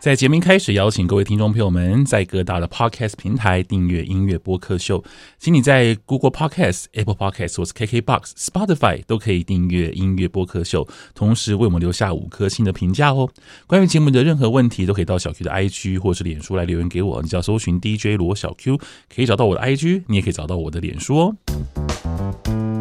在节目开始，邀请各位听众朋友们在各大的 Podcast 平台订阅音乐播客秀。请你在 Google Podcast、Apple Podcast 或是 KKBox、Spotify 都可以订阅音乐播客秀，同时为我们留下五颗星的评价哦。关于节目的任何问题，都可以到小 Q 的 IG 或是脸书来留言给我。你只要搜寻 DJ 罗小 Q，可以找到我的 IG，你也可以找到我的脸书哦。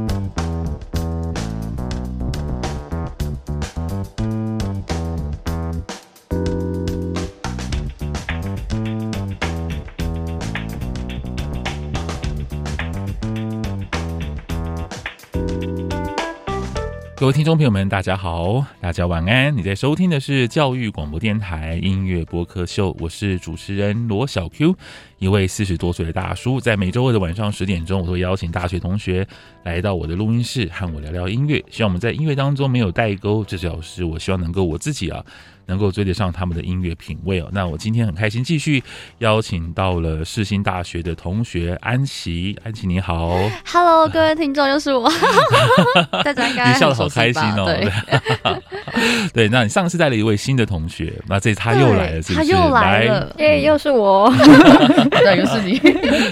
各位听众朋友们，大家好，大家晚安。你在收听的是教育广播电台音乐播客秀，我是主持人罗小 Q，一位四十多岁的大叔。在每周二的晚上十点钟，我都会邀请大学同学来到我的录音室，和我聊聊音乐。希望我们在音乐当中没有代沟，至少是我希望能够我自己啊。能够追得上他们的音乐品味哦，那我今天很开心，继续邀请到了世新大学的同学安琪，安琪你好，Hello，各位听众，又是我，大家应该你笑得好开心哦，对，对，那你上次带了一位新的同学，那这次他又来了是不是，他又来了，耶，又是我，对，又是你，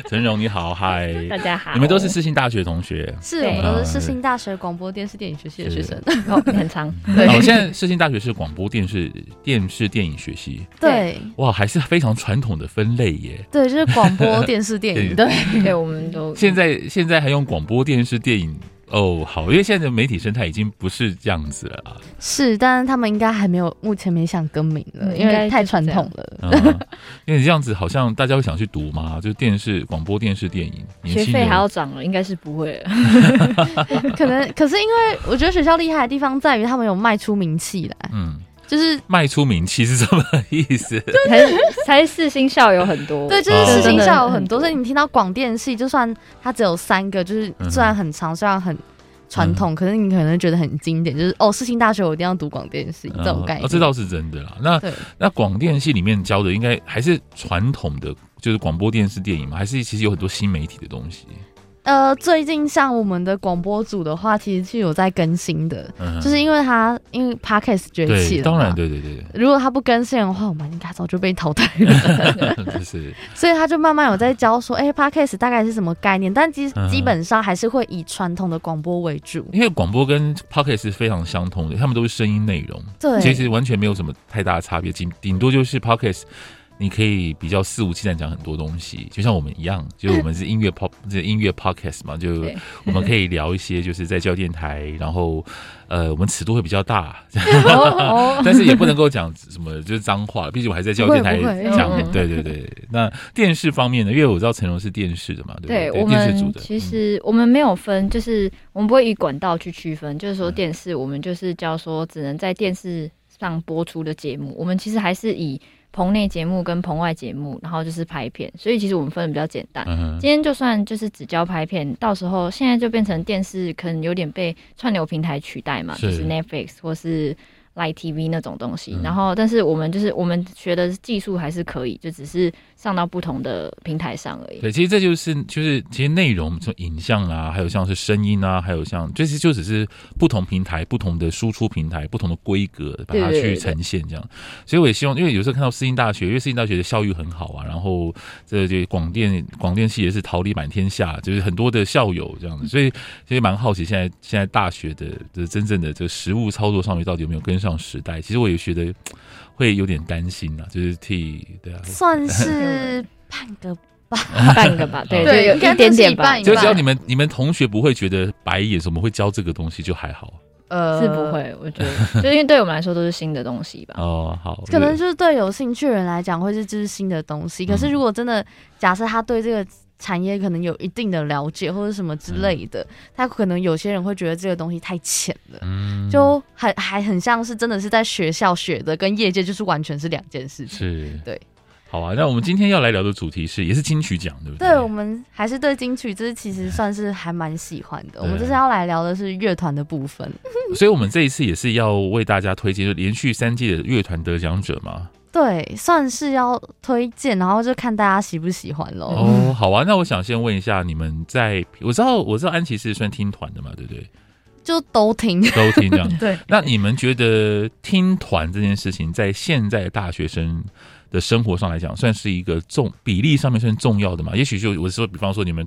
陈荣你好，嗨，大家好，你们都是世新大学同学，是我们都是世新大学广播电视电影学系的学生，哦，很长，对，我现在世新大学是广播电视。电视电影学系，对，哇，还是非常传统的分类耶。对，就是广播电视电影，对，对，我们都现在现在还用广播电视电影哦，好，因为现在的媒体生态已经不是这样子了啊。是，但是他们应该还没有，目前没想更名了，因为太传统了。嗯，因为这样子好像大家会想去读嘛，就是电视广播电视电影，学费还要涨了，应该是不会了。可能，可是因为我觉得学校厉害的地方在于他们有卖出名气来，嗯。就是卖出名气是什么意思？才才四星校友很多，对，就是四星校友很多，所以你听到广电系，就算它只有三个，就是虽然很长，虽然很传统，可是你可能觉得很经典，就是哦，四星大学我一定要读广电系这种概念。哦，这倒是真的啦。那那广电系里面教的应该还是传统的，就是广播电视电影嘛，还是其实有很多新媒体的东西？呃，最近像我们的广播组的话，其实是有在更新的，嗯、就是因为他因为 Podcast 崛起了，当然对对对。如果他不更新的话，我们应该早就被淘汰了。是，所以他就慢慢有在教说，哎、欸、，Podcast 大概是什么概念？但基基本上还是会以传统的广播为主，因为广播跟 Podcast 是非常相通的，他们都是声音内容，对，其实完全没有什么太大的差别，顶顶多就是 Podcast。你可以比较肆无忌惮讲很多东西，就像我们一样，就我们是音乐 pop，这音乐 podcast 嘛，就我们可以聊一些，就是在教电台，然后呃，我们尺度会比较大，但是也不能够讲什么就是脏话，毕竟我还在教电台 讲。对对对，那电视方面呢？因为我知道陈荣是电视的嘛，对不对？电视组的。其实我们没有分，就是我们不会以管道去区分，就是说电视，我们就是叫说只能在电视上播出的节目，我们其实还是以。棚内节目跟棚外节目，然后就是拍片，所以其实我们分的比较简单。嗯、今天就算就是只教拍片，到时候现在就变成电视，可能有点被串流平台取代嘛，是就是 Netflix 或是。Live TV 那种东西，嗯、然后但是我们就是我们学的技术还是可以，就只是上到不同的平台上而已。对，其实这就是就是其实内容从影像啊，还有像是声音啊，还有像就是就只是不同平台、不同的输出平台、不同的规格，把它去呈现这样。对对对对，所以我也希望，因为有时候看到世新大学，因为世新大学的效益很好啊，然后这这广电广电系也是桃李满天下，就是很多的校友这样子，所以其实蛮好奇现在现在大学的这真正的这个实物操作上面到底有没有跟上。上时代，其实我也觉得会有点担心啊，就是替对啊，算 是半个吧，半个吧，对对，有一点点吧。就只要你们你们同学不会觉得白眼，什么会教这个东西就还好。呃，是不会，我觉得，就因为对我们来说都是新的东西吧。哦，好，可能就是对有兴趣的人来讲，会是就是新的东西。可是如果真的假设他对这个。产业可能有一定的了解或者什么之类的，嗯、他可能有些人会觉得这个东西太浅了，嗯、就还还很像是真的是在学校学的，跟业界就是完全是两件事情。是，对。好啊，那我们今天要来聊的主题是，也是金曲奖，对不对？对，我们还是对金曲，这其实算是还蛮喜欢的。我们这次要来聊的是乐团的部分，所以我们这一次也是要为大家推荐，就连续三届的乐团得奖者嘛。对，算是要推荐，然后就看大家喜不喜欢喽。哦，好啊，那我想先问一下，你们在我知道，我知道安琪是算听团的嘛，对不对？就都听，都听这样。对，那你们觉得听团这件事情，在现在大学生的生活上来讲，算是一个重比例上面算重要的嘛？也许就我说，比方说你们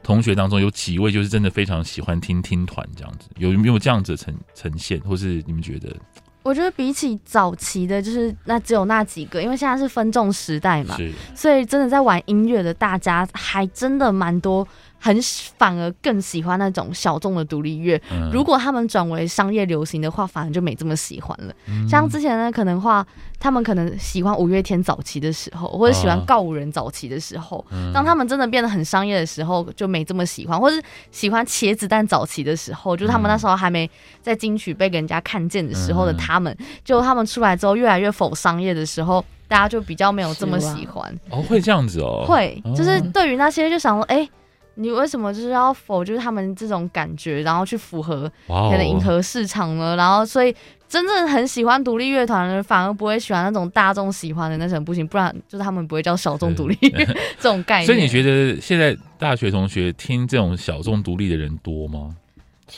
同学当中有几位就是真的非常喜欢听听团这样子，有没有这样子呈呈现，或是你们觉得？我觉得比起早期的，就是那只有那几个，因为现在是分众时代嘛，所以真的在玩音乐的大家还真的蛮多。很反而更喜欢那种小众的独立乐。嗯、如果他们转为商业流行的话，反而就没这么喜欢了。嗯、像之前呢，可能话他们可能喜欢五月天早期的时候，或者喜欢告五人早期的时候。哦、当他们真的变得很商业的时候，就没这么喜欢，或是喜欢茄子蛋早期的时候，就是他们那时候还没在金曲被人家看见的时候的他们，嗯、就他们出来之后越来越否商业的时候，大家就比较没有这么喜欢。哦，会这样子哦。会，就是对于那些就想说，哎、欸。你为什么就是要否就是他们这种感觉，然后去符合可能迎合市场呢然后所以真正很喜欢独立乐团的人，反而不会喜欢那种大众喜欢的那种不行，不然就是他们不会叫小众独立乐 这种概念。所以你觉得现在大学同学听这种小众独立的人多吗？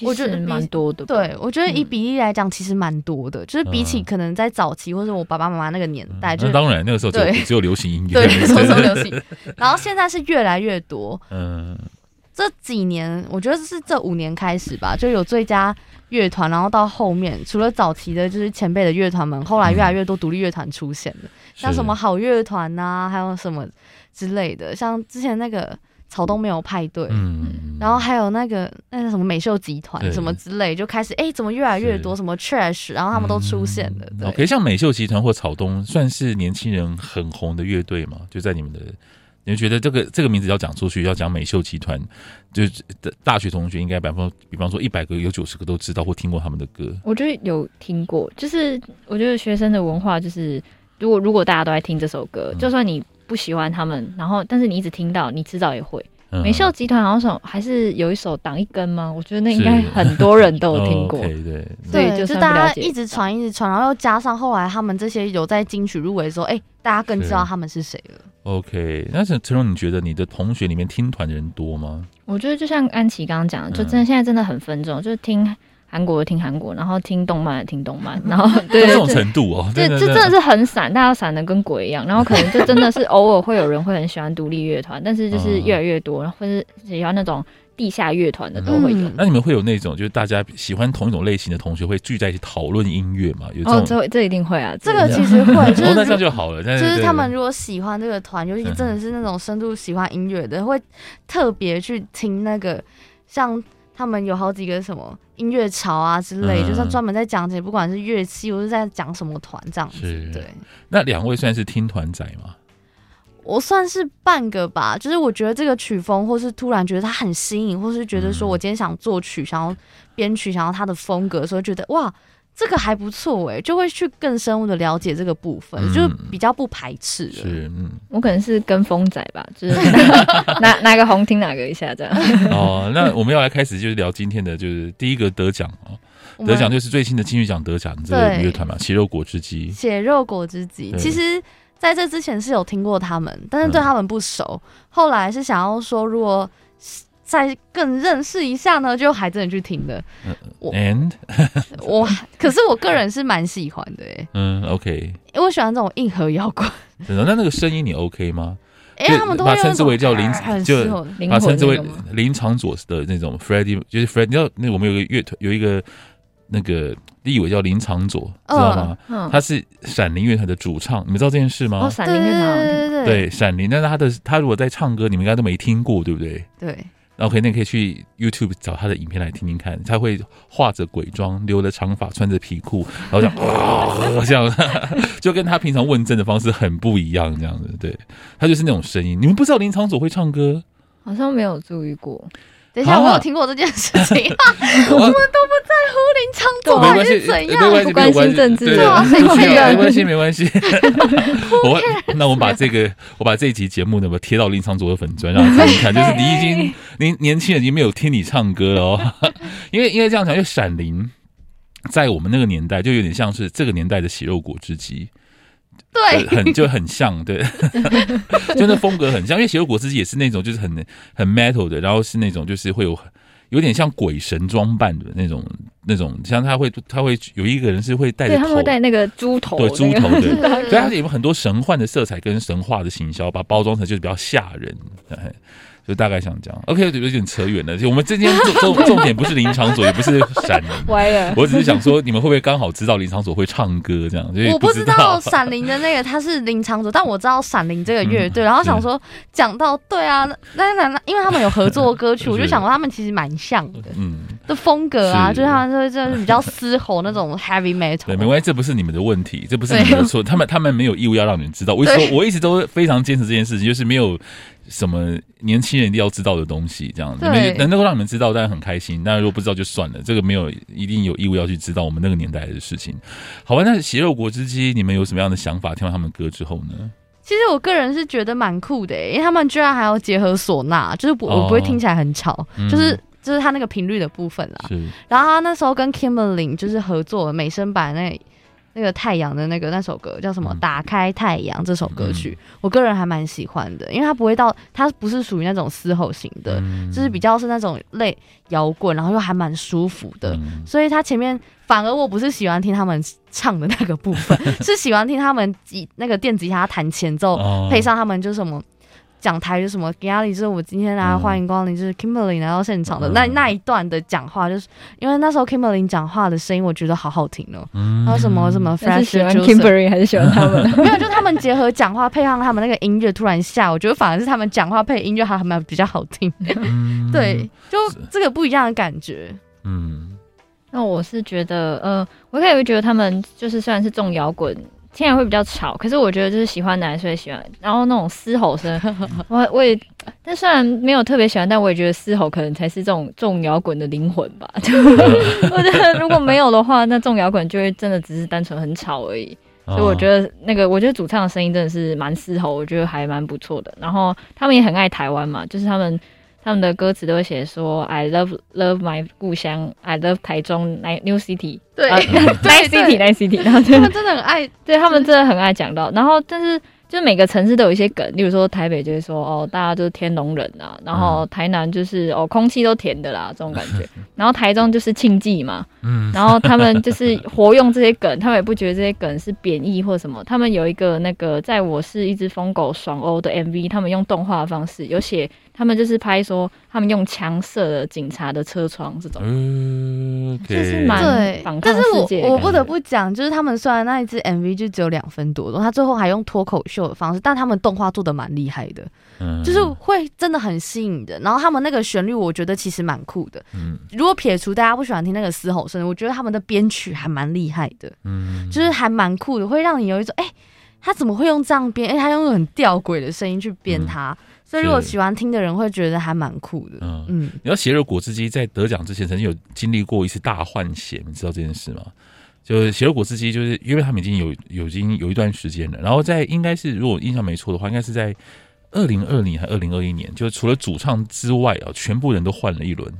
我觉得蛮多的。对，我觉得以比例来讲，其实蛮多的。嗯、就是比起可能在早期或者我爸爸妈妈那个年代，嗯、就当然那个时候只有，只有流行音乐，对，那时候 流行。然后现在是越来越多。嗯，这几年我觉得是这五年开始吧，就有最佳乐团，然后到后面除了早期的，就是前辈的乐团们，后来越来越多独立乐团出现了，嗯、像什么好乐团呐，还有什么之类的，像之前那个。草东没有派对，嗯，然后还有那个那个什么美秀集团什么之类，就开始哎，怎么越来越多什么 trash，然后他们都出现了。嗯、对 OK，像美秀集团或草东算是年轻人很红的乐队嘛？就在你们的，你们觉得这个这个名字要讲出去，要讲美秀集团，就是大学同学应该百分比方说一百个有九十个都知道或听过他们的歌。我觉得有听过，就是我觉得学生的文化就是，如果如果大家都在听这首歌，嗯、就算你。不喜欢他们，然后但是你一直听到，你迟早也会。嗯、美秀集团好像还是有一首《挡一根》吗？我觉得那应该很多人都有听过。是 okay, 对，对，就，就大家一直传，一直传，然后又加上后来他们这些有在金曲入围的时候，哎，大家更知道他们是谁了。OK，那陈陈荣，你觉得你的同学里面听团的人多吗？我觉得就像安琪刚刚讲的，就真的现在真的很分众，嗯、就是听。韩国的听韩国，然后听动漫的听动漫，然后对这种程度哦，对，这真的是很散，大家散的跟鬼一样。然后可能就 真的是偶尔会有人会很喜欢独立乐团，但是就是越来越多，然后或是喜欢那种地下乐团的都会有。那你们会有那种就是大家喜欢同一种类型的同学会聚在一起讨论音乐吗？有哦，这这一定会啊，这个其实会，就是那这样就好了。就是他们如果喜欢这个团，尤其真的是那种深度喜欢音乐的，会特别去听那个像。他们有好几个什么音乐潮啊之类，嗯、就是专门在讲解，不管是乐器，或是在讲什么团这样子。对，那两位算是听团仔吗？我算是半个吧，就是我觉得这个曲风，或是突然觉得它很新颖，或是觉得说我今天想作曲，嗯、想要编曲，想要它的风格，所以觉得哇。这个还不错哎，就会去更深入的了解这个部分，嗯、就比较不排斥。是，嗯，我可能是跟风仔吧，就是哪哪个红听哪个一下这样。哦，那我们要来开始就是聊今天的，就是第一个得奖哦，得奖就是最新的金曲奖得奖这个乐团嘛，血肉果汁机。血肉果汁机，其实在这之前是有听过他们，但是对他们不熟，嗯、后来是想要说如果。再更认识一下呢，就还真的去听的。我 And 我，可是我个人是蛮喜欢的哎。嗯，OK，因为我喜欢这种硬核摇滚。真的？那那个声音你 OK 吗？哎、欸，他们都把称之为叫林，就把称之为林场佐的那种 Freddie，就是 Freddie。你知道那我们有个乐团，有一个那个立委叫林场佐，知道吗？嗯、他是闪灵乐团的主唱，你们知道这件事吗？哦，闪灵乐团，对对对，对闪灵。但是他的他如果在唱歌，你们应该都没听过，对不对？对。然后可以，那可以去 YouTube 找他的影片来听听看。他会化着鬼妆，留着长发，穿着皮裤，然后这样，哦、这样 就跟他平常问政的方式很不一样，这样子。对，他就是那种声音。你们不知道林场佐会唱歌？好像没有注意过。等一下，我有听过这件事情。我们都不在乎林昌佐还是怎样，没关系，不关心政治，对，没关系，没关系。我那我们把这个，我把这一集节目呢，我贴到林昌佐的粉砖，让他看一看。就是你已经，年年轻人已经没有听你唱歌了哦。因为因为这样讲，因为闪灵在我们那个年代，就有点像是这个年代的血肉果汁机。对，很就很像，对，就那风格很像，因为邪恶果汁机也是那种就是很很 metal 的，然后是那种就是会有有点像鬼神装扮的那种那种，像他会他会有一个人是会戴着头，对，他会戴那个猪头，对猪头的，那个、所以它有很多神幻的色彩跟神话的行销，把包装成就是比较吓人。就大概想讲，OK，有点扯远了。就我们今天重 重重点不是林场所，也不是闪灵，歪了。我只是想说，你们会不会刚好知道林场所会唱歌这样？我不知道闪灵的那个他是林场所，但我知道闪灵这个乐队。然后想说，讲到对啊，那那那，因为他们有合作歌曲，我就想说他们其实蛮像的，嗯，的风格啊，就是他们就就是比较嘶吼那种 heavy metal。对，没关系，这不是你们的问题，这不是你们的错。他们 他们没有义务要让你们知道。我说我一直都非常坚持这件事情，就是没有。什么年轻人一定要知道的东西，这样子能能够让你们知道，当然很开心。但如果不知道就算了，这个没有一定有义务要去知道我们那个年代的事情。好吧，那血肉果汁机，你们有什么样的想法？听完他们歌之后呢？其实我个人是觉得蛮酷的，因为他们居然还要结合唢呐，就是我我不会听起来很吵，哦、就是就是他那个频率的部分啦。是然后他那时候跟 Kimberly 就是合作美声版那。那个太阳的那个那首歌叫什么？打开太阳这首歌曲，嗯、我个人还蛮喜欢的，因为它不会到，它不是属于那种嘶吼型的，嗯、就是比较是那种类摇滚，然后又还蛮舒服的，嗯、所以它前面反而我不是喜欢听他们唱的那个部分，是喜欢听他们以那个电吉他弹前奏，哦、配上他们就是什么。讲台就什么？压力就是我今天来欢迎光临，就是 Kimberly 来到现场的那那一段的讲话，就是因为那时候 Kimberly 讲话的声音，我觉得好好听哦。还有什么什么 Fresh 喜欢 Kimberly 还是喜欢他们？没有，就他们结合讲话配上他们那个音乐，突然下，我觉得反而是他们讲话配音乐还蛮比较好听。对，就这个不一样的感觉。嗯，那我是觉得，呃，我一开始会觉得他们就是虽然是重摇滚。听起来会比较吵，可是我觉得就是喜欢男生喜欢，然后那种嘶吼声，我我也，但虽然没有特别喜欢，但我也觉得嘶吼可能才是这种重摇滚的灵魂吧。我觉得如果没有的话，那重摇滚就会真的只是单纯很吵而已。所以我觉得那个，我觉得主唱的声音真的是蛮嘶吼，我觉得还蛮不错的。然后他们也很爱台湾嘛，就是他们。他们的歌词都会写说 "I love love my 故乡，I love 台中 New City，对，Nice City，Nice City，然后他们真的很爱，对他们真的很爱讲到，然后但是。就是每个城市都有一些梗，例如说台北就会说哦，大家都是天龙人啊，然后台南就是哦，空气都甜的啦，这种感觉。然后台中就是庆忌嘛，嗯，然后他们就是活用这些梗，他们也不觉得这些梗是贬义或什么。他们有一个那个在我是一只疯狗爽欧的 MV，他们用动画的方式有写，他们就是拍说他们用枪射了警察的车窗这种，嗯，就是蛮对。但是我我不得不讲，就是他们虽然那一支 MV 就只有两分多钟，他最后还用脱口秀。的方式，但他们动画做的蛮厉害的，嗯，就是会真的很吸引人。然后他们那个旋律，我觉得其实蛮酷的。嗯，如果撇除大家不喜欢听那个嘶吼声，我觉得他们的编曲还蛮厉害的。嗯，就是还蛮酷的，会让你有一种哎、欸，他怎么会用这样编？哎、欸，他用很吊诡的声音去编他。嗯、所以如果喜欢听的人会觉得还蛮酷的。嗯嗯，你要血肉果汁机在得奖之前曾经有经历过一次大换血，你知道这件事吗？就是邪肉果汁机，就是因为他们已经有有已经有一段时间了，然后在应该是如果印象没错的话，应该是在二零二零还二零二一年，就是除了主唱之外啊，全部人都换了一轮，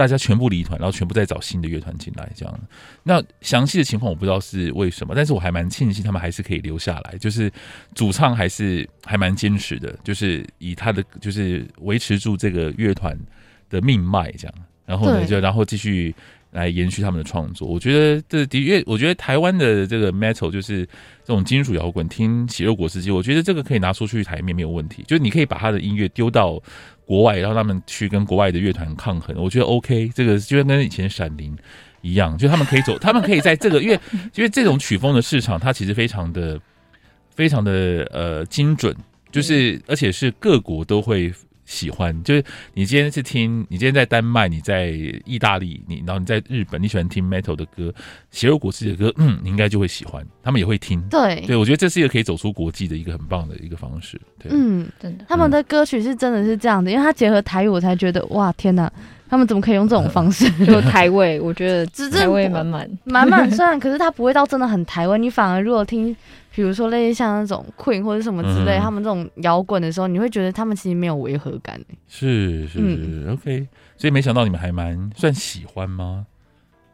大家全部离团，然后全部再找新的乐团进来，这样。那详细的情况我不知道是为什么，但是我还蛮庆幸他们还是可以留下来，就是主唱还是还蛮坚持的，就是以他的就是维持住这个乐团的命脉这样，然后呢就然后继续。来延续他们的创作，我觉得这的确，我觉得台湾的这个 metal 就是这种金属摇滚，听血肉果汁机，我觉得这个可以拿出去台面没有问题。就是你可以把他的音乐丢到国外，让他们去跟国外的乐团抗衡，我觉得 OK。这个就跟以前闪灵一样，就他们可以走，他们可以在这个，因为因为这种曲风的市场，它其实非常的非常的呃精准，就是而且是各国都会。喜欢就是你今天是听，你今天在丹麦，你在意大利，你然后你在日本，你喜欢听 metal 的歌，血肉果汁的歌，嗯，你应该就会喜欢，他们也会听。对，对我觉得这是一个可以走出国际的一个很棒的一个方式。对，嗯，真的，他们的歌曲是真的是这样的，因为他结合台语，我才觉得哇，天哪！他们怎么可以用这种方式？就台味，我觉得台味满满满满。虽然可是他不会到真的很台味，你反而如果听，比如说类似像那种 Queen 或者什么之类，他们这种摇滚的时候，你会觉得他们其实没有违和感。是是是，OK。所以没想到你们还蛮算喜欢吗？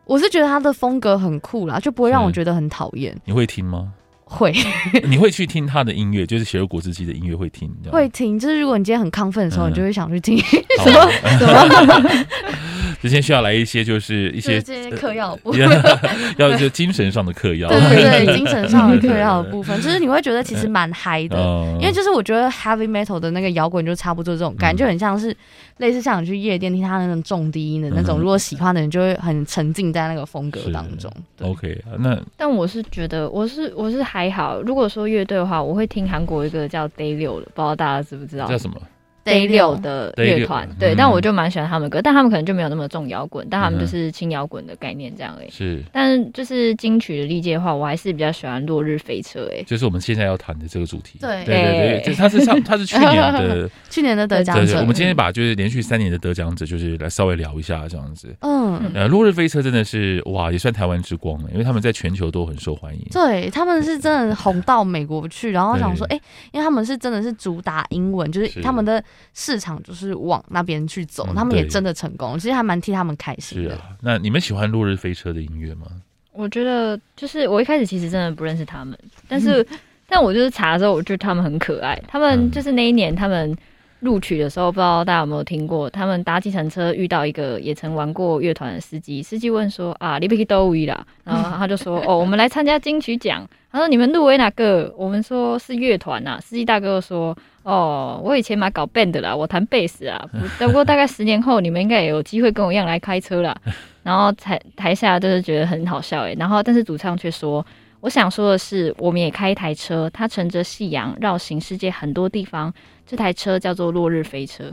我是觉得他的风格很酷啦，就不会让我觉得很讨厌。你会听吗？会，你会去听他的音乐，就是血肉果汁机的音乐会听，会听。就是如果你今天很亢奋的时候，嗯、你就会想去听什么 什么。之前需要来一些就是一些这些嗑药的部分，要就精神上的嗑药，对对对，精神上的嗑药的部分，就是你会觉得其实蛮嗨的，因为就是我觉得 heavy metal 的那个摇滚就差不多这种感觉，就很像是类似像你去夜店听他那种重低音的那种，如果喜欢的人就会很沉浸在那个风格当中。OK，那但我是觉得我是我是还好，如果说乐队的话，我会听韩国一个叫 Day 六的，不知道大家知不知道？叫什么？Day 六的乐团，对，但我就蛮喜欢他们歌，但他们可能就没有那么重摇滚，但他们就是轻摇滚的概念这样诶。是，但是就是金曲的历届的话，我还是比较喜欢落日飞车哎，就是我们现在要谈的这个主题。对对对对，他是上他是去年的 去年的得奖者。我们今天把就是连续三年的得奖者，就是来稍微聊一下这样子。嗯，呃，落日飞车真的是哇，也算台湾之光了，因为他们在全球都很受欢迎。对，他们是真的红到美国去，然后想说，哎，因为他们是真的是主打英文，就是他们的市场就是。往那边去走，他们也真的成功，其实还蛮替他们开心的。是啊，那你们喜欢落日飞车的音乐吗？我觉得就是我一开始其实真的不认识他们，但是、嗯、但我就是查的时候，我觉得他们很可爱。他们就是那一年他们录取的时候，不知道大家有没有听过？他们搭计程车遇到一个也曾玩过乐团的司机，司机问说：“啊，你不去都位啦？”然后他就说：“哦，我们来参加金曲奖。”他说：“你们入围哪个？”我们说是乐团呐。司机大哥说。哦，我以前嘛搞 band 的啦，我弹贝斯啊，不过大概十年后，你们应该也有机会跟我一样来开车啦。然后台台下都是觉得很好笑诶，然后但是主唱却说，我想说的是，我们也开一台车，它乘着夕阳绕行世界很多地方，这台车叫做落日飞车。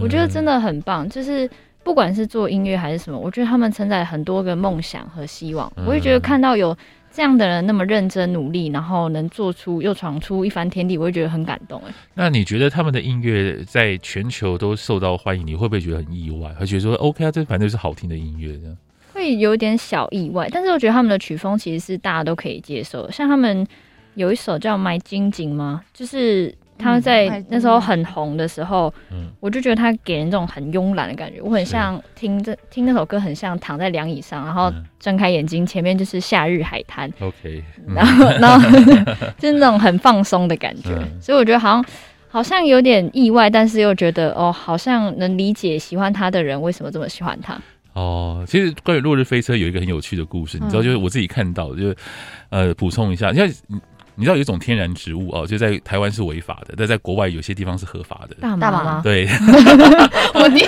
我觉得真的很棒，就是不管是做音乐还是什么，我觉得他们承载很多个梦想和希望。我也觉得看到有。这样的人那么认真努力，然后能做出又闯出一番天地，我会觉得很感动哎。那你觉得他们的音乐在全球都受到欢迎，你会不会觉得很意外？会觉得说 OK 啊，这反正是好听的音乐这样？会有点小意外，但是我觉得他们的曲风其实是大家都可以接受的。像他们有一首叫《My 金井》吗？就是。他在那时候很红的时候，嗯，我就觉得他给人这种很慵懒的感觉。我很像听这听那首歌，很像躺在凉椅上，然后睁开眼睛，前面就是夏日海滩。OK，然后然后 就是那种很放松的感觉。所以我觉得好像好像有点意外，但是又觉得哦，好像能理解喜欢他的人为什么这么喜欢他。哦，其实关于《落日飞车》有一个很有趣的故事，你知道，就是我自己看到，就是呃，补充一下，因为。你知道有一种天然植物哦，就在台湾是违法的，但在国外有些地方是合法的。大麻吗？对，我你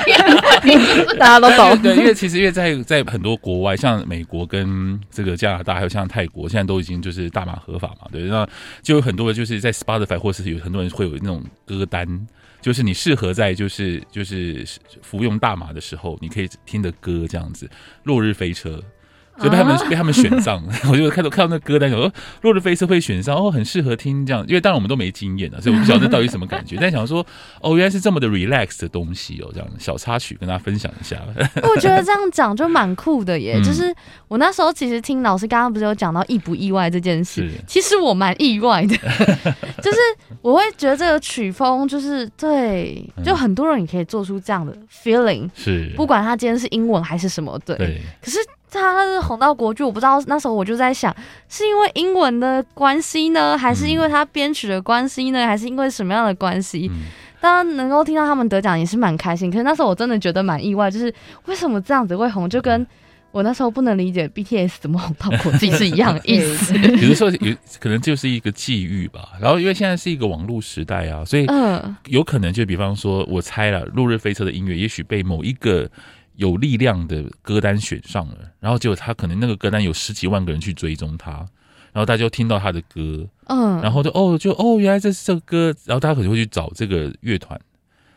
大家都懂。对，因为其实因为在在很多国外，像美国跟这个加拿大，还有像泰国，现在都已经就是大麻合法嘛。对，那就有很多的就是在 Spotify 或是有很多人会有那种歌单，就是你适合在就是就是服用大麻的时候，你可以听的歌这样子，《落日飞车》。就被他们被他们选上，我就看到看到那歌单，我说《落日飞车》会选上，哦，很适合听这样，因为当然我们都没经验啊，所以我不晓得到底什么感觉。但想说，哦，原来是这么的 relax 的东西哦，这样小插曲跟大家分享一下。我觉得这样讲就蛮酷的耶，就是我那时候其实听老师刚刚不是有讲到意不意外这件事，其实我蛮意外的，就是我会觉得这个曲风就是对，就很多人也可以做出这样的 feeling，是。不管他今天是英文还是什么，对，可是。他是红到国际，我不知道那时候我就在想，是因为英文的关系呢，还是因为他编曲的关系呢，还是因为什么样的关系？嗯、当然能够听到他们得奖也是蛮开心。可是那时候我真的觉得蛮意外，就是为什么这样子会红，就跟我那时候不能理解 BTS 怎么红到国际是一样的意思。有的时候有可能就是一个际遇吧。然后因为现在是一个网络时代啊，所以有可能就比方说，我猜了《落日飞车》的音乐，也许被某一个。有力量的歌单选上了，然后结果他可能那个歌单有十几万个人去追踪他，然后大家就听到他的歌，嗯，然后就哦就哦原来这是这个歌，然后大家可能会去找这个乐团，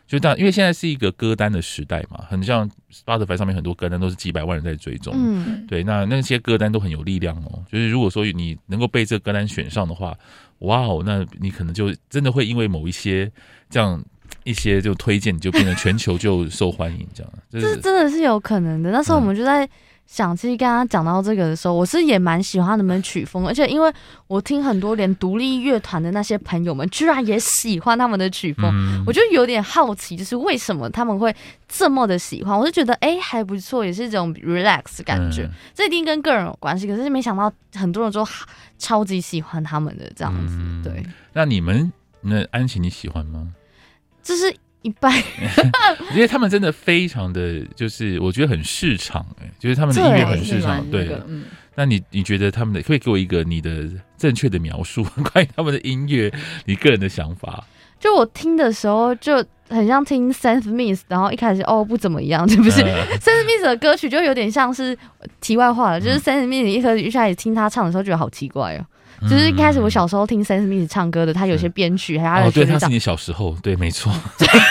就当因为现在是一个歌单的时代嘛，很像 Spotify 上面很多歌单都是几百万人在追踪，嗯，对，那那些歌单都很有力量哦，就是如果说你能够被这个歌单选上的话，哇哦，那你可能就真的会因为某一些这样。一些就推荐，就变成全球就受欢迎，这样，这是真的是有可能的。那时候我们就在想，其实刚刚讲到这个的时候，我是也蛮喜欢他们曲风，而且因为我听很多连独立乐团的那些朋友们，居然也喜欢他们的曲风，我就有点好奇，就是为什么他们会这么的喜欢？我就觉得哎还不错，也是一种 relax 的感觉，这一定跟个人有关系。可是没想到很多人都超级喜欢他们的这样子，对。那你们那安琪你喜欢吗？就是一半，我觉得他们真的非常的就是我觉得很市场哎、欸，就是他们的音乐很市场，对。那个嗯、那你你觉得他们的可以给我一个你的正确的描述 关于他们的音乐，你个人的想法？就我听的时候就很像听 Sam Smith，然后一开始哦不怎么样，是不是、呃、Sam Smith 的歌曲就有点像是题外话了，就是 Sam Smith 一开始一开始听他唱的时候觉得好奇怪哦。就是一开始我小时候听 Sam Smith 唱歌的，他有些编曲还有他的。哦，对，他是你小时候，对，没错。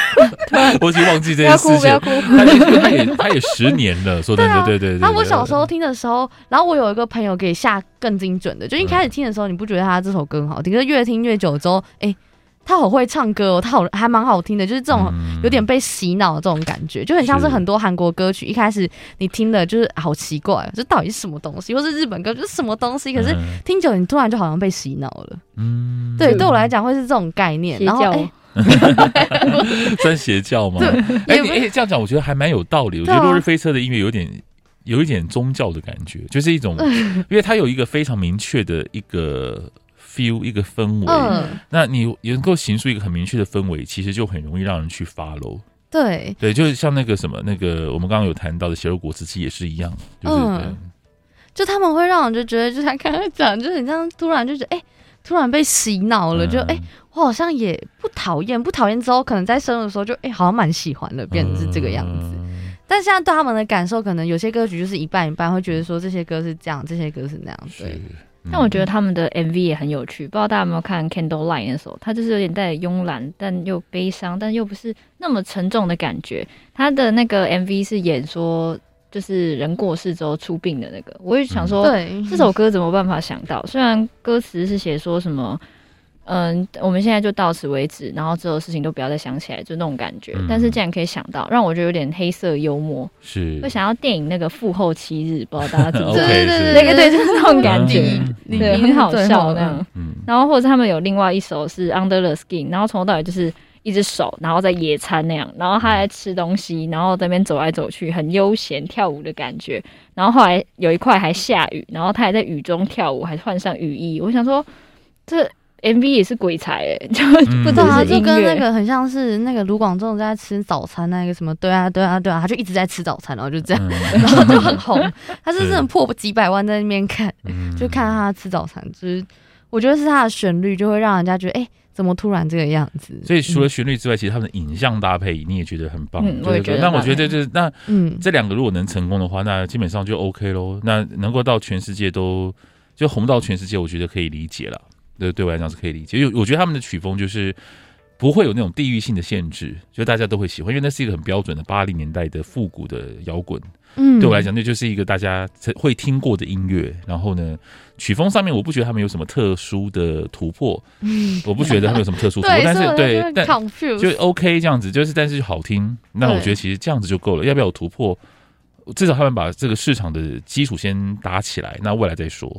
我已经忘记这件事情。不要哭，不要哭。他也他也他也十年了，说真的，对对对。那我小时候听的时候，然后我有一个朋友给下更精准的，就一开始听的时候，你不觉得他这首歌很好听，可是越听越久之后，哎。他好会唱歌哦，他好还蛮好听的，就是这种有点被洗脑的这种感觉，就很像是很多韩国歌曲，一开始你听的就是好奇怪，这到底是什么东西，或是日本歌就是什么东西，可是听久你突然就好像被洗脑了。嗯，对，对我来讲会是这种概念。然后，哎，算邪教吗？哎，你哎这样讲，我觉得还蛮有道理。我觉得落日飞车的音乐有点有一点宗教的感觉，就是一种，因为它有一个非常明确的一个。Feel 一个氛围，嗯、那你能够形塑一个很明确的氛围，其实就很容易让人去 follow。对。对，就是像那个什么，那个我们刚刚有谈到的血肉果汁机也是一样，就是、嗯、就他们会让我就觉得，就像刚刚讲，就是你这样突然就觉得，哎、欸，突然被洗脑了，嗯、就哎、欸，我好像也不讨厌，不讨厌之后，可能在生的时候就哎、欸，好像蛮喜欢的，变成是这个样子。嗯、但现在对他们的感受，可能有些歌曲就是一半一半，会觉得说这些歌是这样，这些歌是那样，对。但我觉得他们的 MV 也很有趣，不知道大家有没有看《Candlelight》那首，它就是有点带慵懒，但又悲伤，但又不是那么沉重的感觉。他的那个 MV 是演说，就是人过世之后出殡的那个。我也想说，对这首歌怎么办法想到？虽然歌词是写说什么。嗯，我们现在就到此为止，然后之后事情都不要再想起来，就那种感觉。嗯、但是竟然可以想到，让我觉得有点黑色幽默，是会想到电影那个复后七日，不知道大家知不知道？对 对对，那个对，就是那种感觉，对，很好笑那样。嗯，然后或者是他们有另外一首是 Under the Skin，然后从头到尾就是一只手，然后在野餐那样，然后他在吃东西，然后在那边走来走去，很悠闲跳舞的感觉。然后后来有一块还下雨，然后他还在雨中跳舞，还换上雨衣。我想说这。M V 也是鬼才哎、欸，就不知道他就跟那个很像是那个卢广仲在吃早餐那个什么，对啊对啊对啊，他就一直在吃早餐，然后就这样，嗯、然后就很红。他是真的破几百万在那边看，是就看他吃早餐，就是我觉得是他的旋律就会让人家觉得，哎、欸，怎么突然这个样子？所以除了旋律之外，嗯、其实他们的影像搭配你也觉得很棒。嗯，我也觉得。那我觉得就是那嗯，这两个如果能成功的话，那基本上就 OK 喽。那能够到全世界都就红到全世界，我觉得可以理解了。对，对我来讲是可以理解，因为我觉得他们的曲风就是不会有那种地域性的限制，就大家都会喜欢，因为那是一个很标准的八零年代的复古的摇滚。嗯，对我来讲，那就是一个大家会听过的音乐。然后呢，曲风上面我不觉得他们有什么特殊的突破，嗯，我不觉得他们有什么特殊突 破，但是对，但就 OK 这样子，就是但是好听，那我觉得其实这样子就够了，要不要有突破？至少他们把这个市场的基础先搭起来，那未来再说。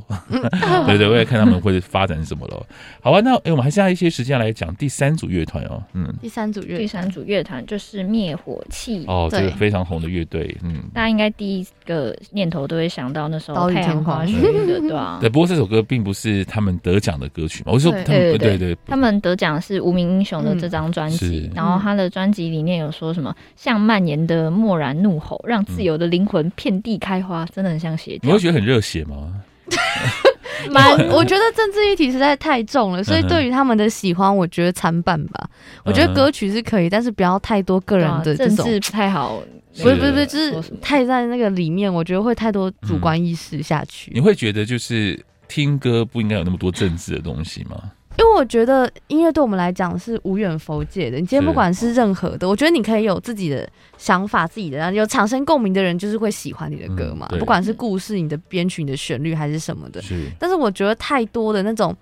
对 对，我来看他们会发展什么了。好啊，那哎，我们还剩下一些时间来讲第三组乐团哦。嗯，第三组乐，第三组乐团就是灭火器哦，这个非常红的乐队。嗯，大家应该第一个念头都会想到那时候太阳花学运的，对吧？对，不过这首歌并不是他们得奖的歌曲嘛。我说他们对对，他们得奖是无名英雄的这张专辑，然后他的专辑里面有说什么像蔓延的漠然怒吼，让自由的灵魂遍地开花，真的很像邪教。你会觉得很热血吗？蛮，我觉得政治议题实在太重了，所以对于他们的喜欢，我觉得参半吧。我觉得歌曲是可以，但是不要太多个人的这种，政治不太好。不是不是不是，就是太在那个里面，我觉得会太多主观意识下去。你会觉得就是听歌不应该有那么多政治的东西吗？因为我觉得音乐对我们来讲是无远佛界的。你今天不管是任何的，我觉得你可以有自己的想法，自己的有产生共鸣的人，就是会喜欢你的歌嘛。嗯、不管是故事、你的编曲、你的旋律还是什么的。是。但是我觉得太多的那种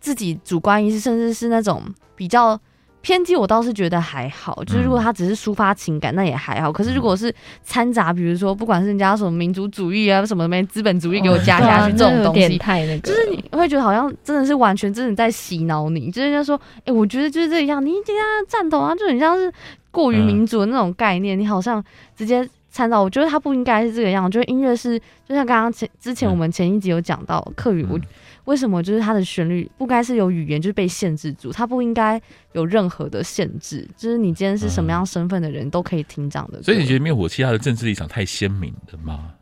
自己主观意识，甚至是那种比较。偏激我倒是觉得还好，就是如果他只是抒发情感，那也还好。可是如果是掺杂，比如说不管是人家什么民族主义啊，什么没资本主义给我加下去这种东西，太那个，就是你会觉得好像真的是完全真的在洗脑你，就是人家说，哎，我觉得就是这样，你今天赞同啊，就很像是过于民主的那种概念，你好像直接参照，我觉得他不应该是这个样。我觉得音乐是，就像刚刚前之前我们前一集有讲到课语，我、嗯、为什么就是它的旋律不该是有语言就是被限制住，它不应该有任何的限制，就是你今天是什么样身份的人都可以听这样的、嗯。所以你觉得灭火器它的政治立场太鲜明了吗？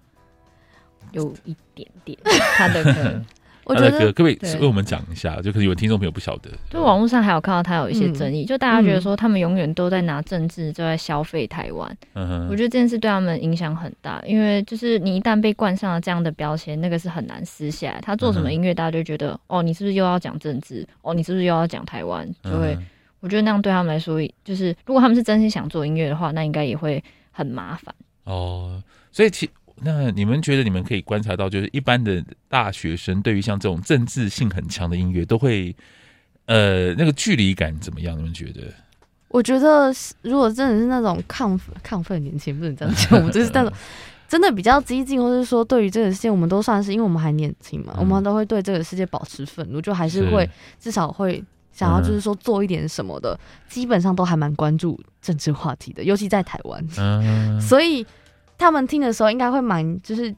有一点点，他的歌。我觉得可不可以为我们讲一下？就可能有听众朋友不晓得，就网络上还有看到他有一些争议，嗯、就大家觉得说他们永远都在拿政治就在消费台湾。嗯，我觉得这件事对他们影响很大，因为就是你一旦被冠上了这样的标签，那个是很难撕下来。他做什么音乐，大家就觉得、嗯、哦，你是不是又要讲政治？哦，你是不是又要讲台湾？就会、嗯，我觉得那样对他们来说，就是如果他们是真心想做音乐的话，那应该也会很麻烦。哦，所以其。那你们觉得你们可以观察到，就是一般的大学生对于像这种政治性很强的音乐，都会呃那个距离感怎么样？你们觉得？我觉得如果真的是那种亢亢奋年轻，不能这样讲，我们就是那种 真的比较激进，或者说对于这个世界，我们都算是因为我们还年轻嘛、嗯，我们都会对这个世界保持愤怒，就还是会是至少会想要就是说做一点什么的，嗯、基本上都还蛮关注政治话题的，尤其在台湾、嗯，所以。他们听的时候应该会蛮就是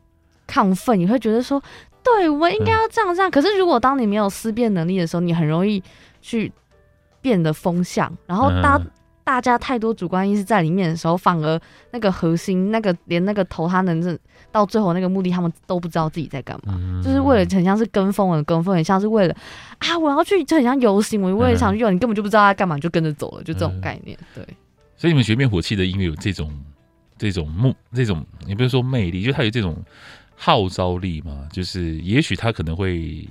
亢奋，你会觉得说，对，我应该要这样这样。可是如果当你没有思辨能力的时候，你很容易去变得风向，然后大大家太多主观意识在里面的时候，反而那个核心那个连那个头他能到最后那个目的，他们都不知道自己在干嘛，就是为了很像是跟风的跟风，很像是为了啊我要去就很像游行，我我也想去游，你根本就不知道他干嘛就跟着走了，就这种概念。对，所以你们学灭火器的音乐有这种。这种目，这种你不是说魅力，就他有这种号召力嘛？就是也许他可能会，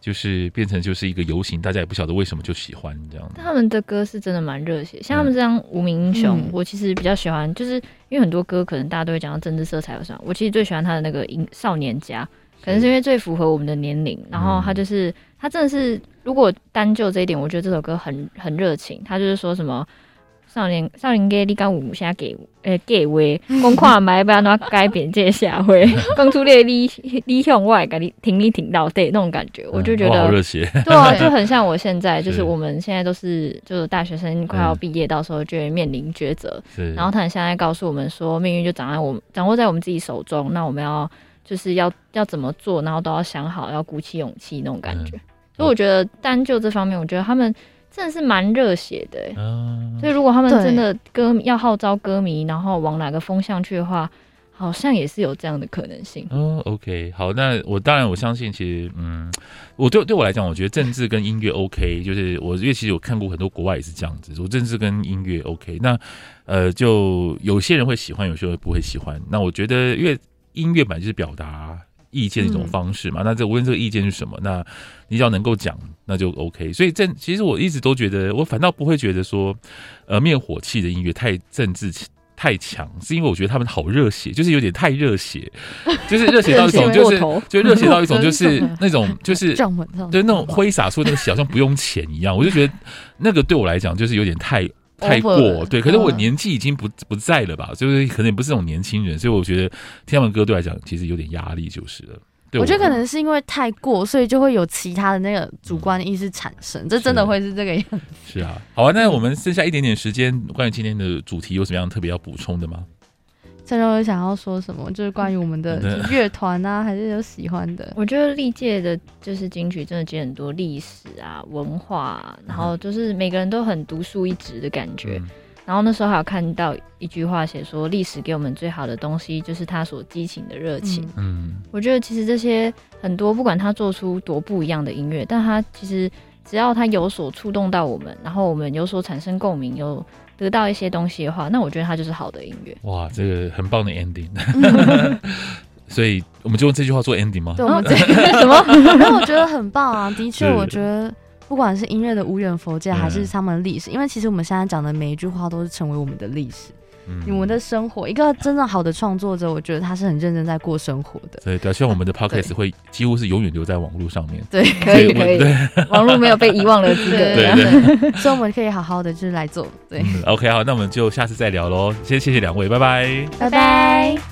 就是变成就是一个游行，大家也不晓得为什么就喜欢这样。他们的歌是真的蛮热血，像他们这样《无名英雄》嗯，我其实比较喜欢，就是因为很多歌可能大家都会讲到政治色彩我其实最喜欢他的那个《少年家》，可能是因为最符合我们的年龄，然后他就是他真的是，如果单就这一点，我觉得这首歌很很热情，他就是说什么。少年少年家，你敢有啥给诶计划？讲看买不要怎改变这个社会，讲出你理理想，我也给你挺你挺到对那种感觉，我就觉得热血，对啊，就很像我现在，就是我们现在都是就是大学生，快要毕业，到时候就会面临抉择。然后他现在告诉我们说，命运就掌握我们掌握在我们自己手中，那我们要就是要要怎么做，然后都要想好，要鼓起勇气那种感觉。所以我觉得单就这方面，我觉得他们。真的是蛮热血的，嗯，所以如果他们真的歌要号召歌迷，然后往哪个风向去的话，好像也是有这样的可能性。哦，OK，好，那我当然我相信，其实，嗯，我对对我来讲，我觉得政治跟音乐 OK，就是我因为其实我看过很多国外也是这样子，我政治跟音乐 OK，那呃，就有些人会喜欢，有些人不会喜欢。那我觉得，因为音乐本来就是表达。意见的一种方式嘛，嗯、那这无论这个意见是什么，那你只要能够讲，那就 OK。所以政其实我一直都觉得，我反倒不会觉得说，呃，灭火器的音乐太政治太强，是因为我觉得他们好热血，就是有点太热血，就是热血到一种 就是就热血到一种就是 那种就是对那种挥洒出那个血好像不用钱一样，我就觉得那个对我来讲就是有点太。太过对，可是我年纪已经不不在了吧，就是可能也不是那种年轻人，所以我觉得听他们歌对来讲其实有点压力就是了。对我，我觉得可能是因为太过，所以就会有其他的那个主观意识产生，嗯、这真的会是这个样子。是，啊，好啊，那我们剩下一点点时间，关于今天的主题有什么样特别要补充的吗？郑若有想要说什么？就是关于我们的乐团啊，还是有喜欢的？我觉得历届的就是金曲真的接很多历史啊、文化啊，然后就是每个人都很独树一帜的感觉。嗯。然后那时候还有看到一句话写说，历史给我们最好的东西就是他所激情的热情。嗯，我觉得其实这些很多，不管他做出多不一样的音乐，但他其实只要他有所触动到我们，然后我们有所产生共鸣，有。得到一些东西的话，那我觉得它就是好的音乐。哇，这个很棒的 ending。所以我们就用这句话做 ending 吗？对，我们这 什么？那我觉得很棒啊！的确，我觉得不管是音乐的无远佛界，还是他们历史，因为其实我们现在讲的每一句话都是成为我们的历史。你们的生活，一个真正好的创作者，我觉得他是很认真在过生活的。对，对，希望我们的 podcast 会几乎是永远留在网络上面。对，可以，可以。网络没有被遗忘的资格。对对，对。所以我们可以好好的就是来做。对。嗯，OK，好，那我们就下次再聊喽。先谢谢两位，拜拜，拜拜。